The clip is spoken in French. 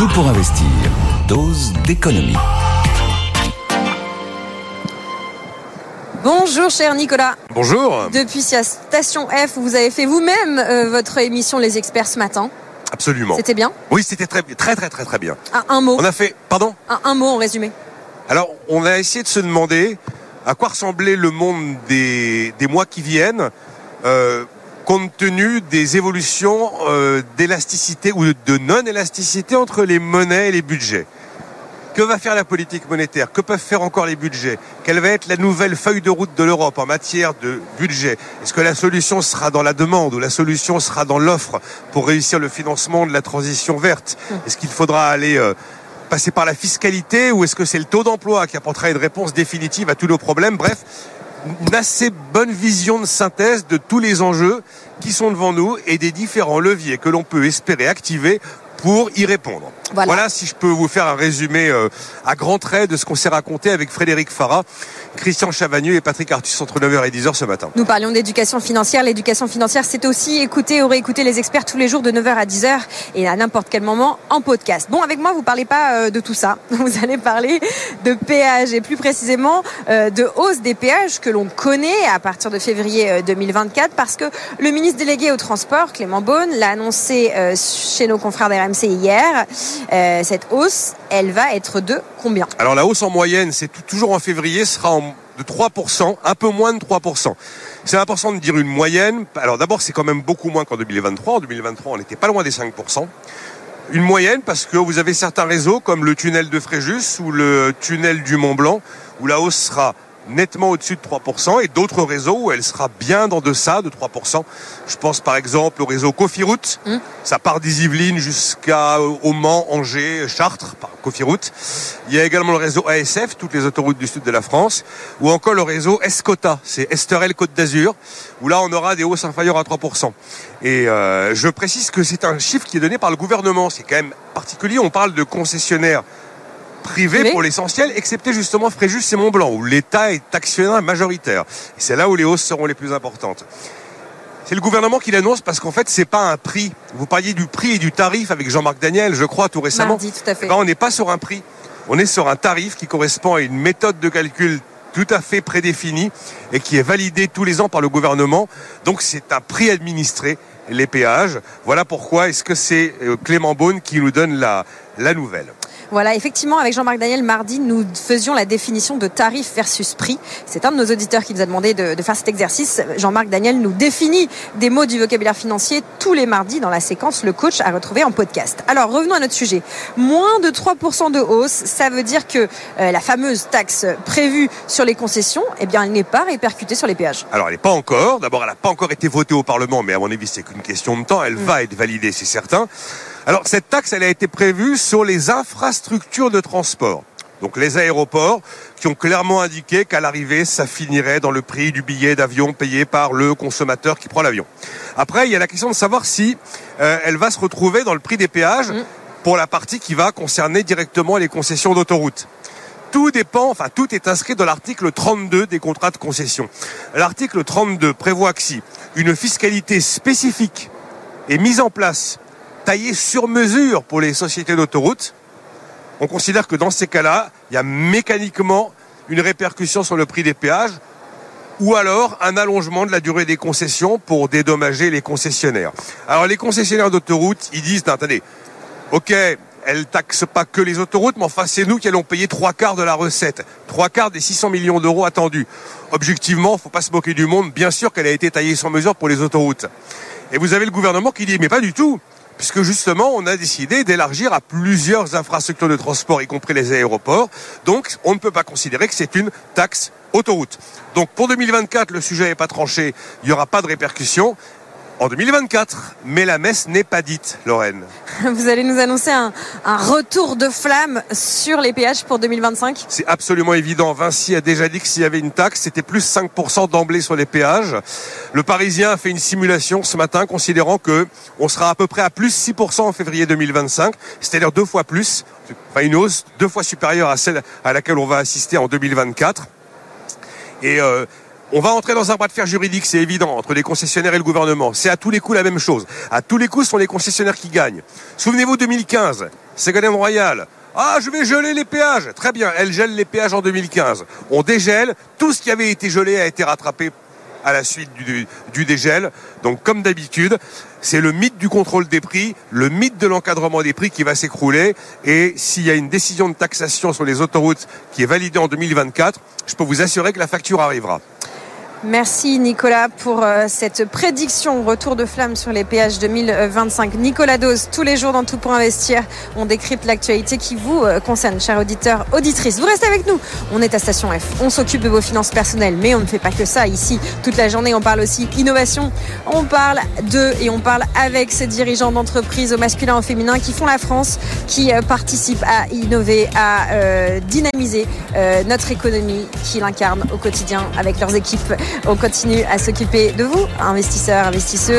Tout pour investir. Dose d'économie. Bonjour cher Nicolas. Bonjour. Depuis Station F, vous avez fait vous-même euh, votre émission Les Experts ce matin. Absolument. C'était bien Oui, c'était très, très, très, très, très bien. Un, un mot. On a fait, pardon Un, un mot en résumé. Alors, on a essayé de se demander à quoi ressemblait le monde des, des mois qui viennent, euh, compte tenu des évolutions euh, d'élasticité ou de non-élasticité entre les monnaies et les budgets. Que va faire la politique monétaire? Que peuvent faire encore les budgets? Quelle va être la nouvelle feuille de route de l'Europe en matière de budget? Est-ce que la solution sera dans la demande ou la solution sera dans l'offre pour réussir le financement de la transition verte? Est-ce qu'il faudra aller euh, passer par la fiscalité ou est-ce que c'est le taux d'emploi qui apportera une réponse définitive à tous nos problèmes? Bref, une assez bonne vision de synthèse de tous les enjeux qui sont devant nous et des différents leviers que l'on peut espérer activer pour y répondre. Voilà. si je peux vous faire un résumé euh, à grands traits de ce qu'on s'est raconté avec Frédéric Farah, Christian Chavagneux et Patrick Artus entre 9h et 10h ce matin. Nous parlions d'éducation financière. L'éducation financière, c'est aussi écouter ou réécouter les experts tous les jours de 9h à 10h et à n'importe quel moment en podcast. Bon, avec moi, vous parlez pas euh, de tout ça. Vous allez parler de péage et plus précisément euh, de hausse des péages que l'on connaît à partir de février euh, 2024 parce que le ministre délégué au transport, Clément Beaune, l'a annoncé chez nos confrères d'RMC hier. Euh, cette hausse, elle va être de combien? Alors la hausse en moyenne, c'est toujours en février, sera de 3%, un peu moins de 3%. C'est important de dire une moyenne. Alors d'abord, c'est quand même beaucoup moins qu'en 2023. En 2023, on n'était pas loin des 5%. Une moyenne parce que vous avez certains réseaux comme le tunnel de Fréjus ou le tunnel du Mont Blanc où la hausse sera nettement au-dessus de 3% et d'autres réseaux où elle sera bien dans deçà de 3%. Je pense par exemple au réseau Cofiroute. Ça part des Yvelines jusqu'à au Mans, Angers, Chartres par Cofiroute. Il y a également le réseau ASF, toutes les autoroutes du sud de la France, ou encore le réseau Escota, c'est Esterel Côte d'Azur, où là on aura des hausses inférieures à 3%. Et euh, je précise que c'est un chiffre qui est donné par le gouvernement, c'est quand même particulier, on parle de concessionnaires Privé. pour l'essentiel, excepté justement Fréjus et Mont-Blanc, où l'État est actionnaire majoritaire. Et c'est là où les hausses seront les plus importantes. C'est le gouvernement qui l'annonce parce qu'en fait, c'est pas un prix. Vous parliez du prix et du tarif avec Jean-Marc Daniel, je crois, tout récemment. Mardi, tout à fait. Eh ben, on n'est pas sur un prix. On est sur un tarif qui correspond à une méthode de calcul tout à fait prédéfinie et qui est validée tous les ans par le gouvernement. Donc c'est un prix administré, les péages. Voilà pourquoi est-ce que c'est euh, Clément Beaune qui nous donne la, la nouvelle. Voilà, effectivement, avec Jean-Marc Daniel, mardi, nous faisions la définition de tarif versus prix. C'est un de nos auditeurs qui nous a demandé de, de faire cet exercice. Jean-Marc Daniel nous définit des mots du vocabulaire financier tous les mardis dans la séquence Le coach à retrouver en podcast. Alors, revenons à notre sujet. Moins de 3% de hausse, ça veut dire que euh, la fameuse taxe prévue sur les concessions, eh bien, elle n'est pas répercutée sur les péages. Alors elle n'est pas encore. D'abord, elle n'a pas encore été votée au Parlement, mais à mon avis, c'est qu'une question de temps. Elle Mm. va être validée, c'est certain. Alors cette taxe, elle a été prévue sur les infrastructures de transport. Donc les aéroports qui ont clairement indiqué qu'à l'arrivée, ça finirait dans le prix du billet d'avion payé par le consommateur qui prend l'avion. Après, il y a la question de savoir si euh, elle va se retrouver dans le prix des péages Mm. pour la partie qui va concerner directement les concessions d'autoroutes. Tout dépend, enfin tout est inscrit dans l'article 32 des contrats de concession. L'article 32 prévoit que si une fiscalité spécifique est mise en place, taillée sur mesure pour les sociétés d'autoroutes, on considère que dans ces cas-là, il y a mécaniquement une répercussion sur le prix des péages ou alors un allongement de la durée des concessions pour dédommager les concessionnaires. Alors les concessionnaires d'autoroutes, ils disent, attendez, ok, elle taxe pas que les autoroutes, mais enfin c'est nous qui allons payer trois quarts de la recette, trois quarts des 600 millions d'euros attendus. Objectivement, faut pas se moquer du monde, bien sûr qu'elle a été taillée sur mesure pour les autoroutes. Et vous avez le gouvernement qui dit, mais pas du tout, puisque justement on a décidé d'élargir à plusieurs infrastructures de transport, y compris les aéroports. Donc on ne peut pas considérer que c'est une taxe autoroute. Donc pour 2024, le sujet n'est pas tranché, il n'y aura pas de répercussions. En 2024, mais la messe n'est pas dite, Lorraine. Vous allez nous annoncer un, un retour de flamme sur les péages pour 2025 C'est absolument évident. Vinci a déjà dit que s'il y avait une taxe, c'était plus 5% d'emblée sur les péages. Le Parisien a fait une simulation ce matin considérant que on sera à peu près à plus 6% en février 2025, c'est-à-dire deux fois plus, enfin une hausse deux fois supérieure à celle à laquelle on va assister en 2024. Et euh, On va entrer dans un bras de fer juridique, c'est évident, entre les concessionnaires et le gouvernement. C'est à tous les coups la même chose. À tous les coups, ce sont les concessionnaires qui gagnent. Souvenez-vous 2015, Ségolène Royal. Ah, je vais geler les péages. Très bien, elle gèle les péages en 2015. On dégèle. Tout ce qui avait été gelé a été rattrapé à la suite du, du dégel. Donc, comme d'habitude, c'est le mythe du contrôle des prix, le mythe de l'encadrement des prix qui va s'écrouler. Et s'il y a une décision de taxation sur les autoroutes qui est validée en 2024, je peux vous assurer que la facture arrivera. Merci Nicolas pour euh, cette prédiction retour de flamme sur les péages 2025. Nicolas Dose, tous les jours dans Tout pour investir, on décrypte l'actualité qui vous euh, concerne, chers auditeurs, auditrices. Vous restez avec nous. On est à Station F. On s'occupe de vos finances personnelles, mais on ne fait pas que ça ici. Toute la journée, on parle aussi innovation. On parle de et on parle avec ces dirigeants d'entreprises au masculin, au féminin qui font la France, qui euh, participent à innover, à euh, dynamiser euh, notre économie, qui l'incarnent au quotidien avec leurs équipes. On continue à s'occuper de vous, investisseurs, investisseuses.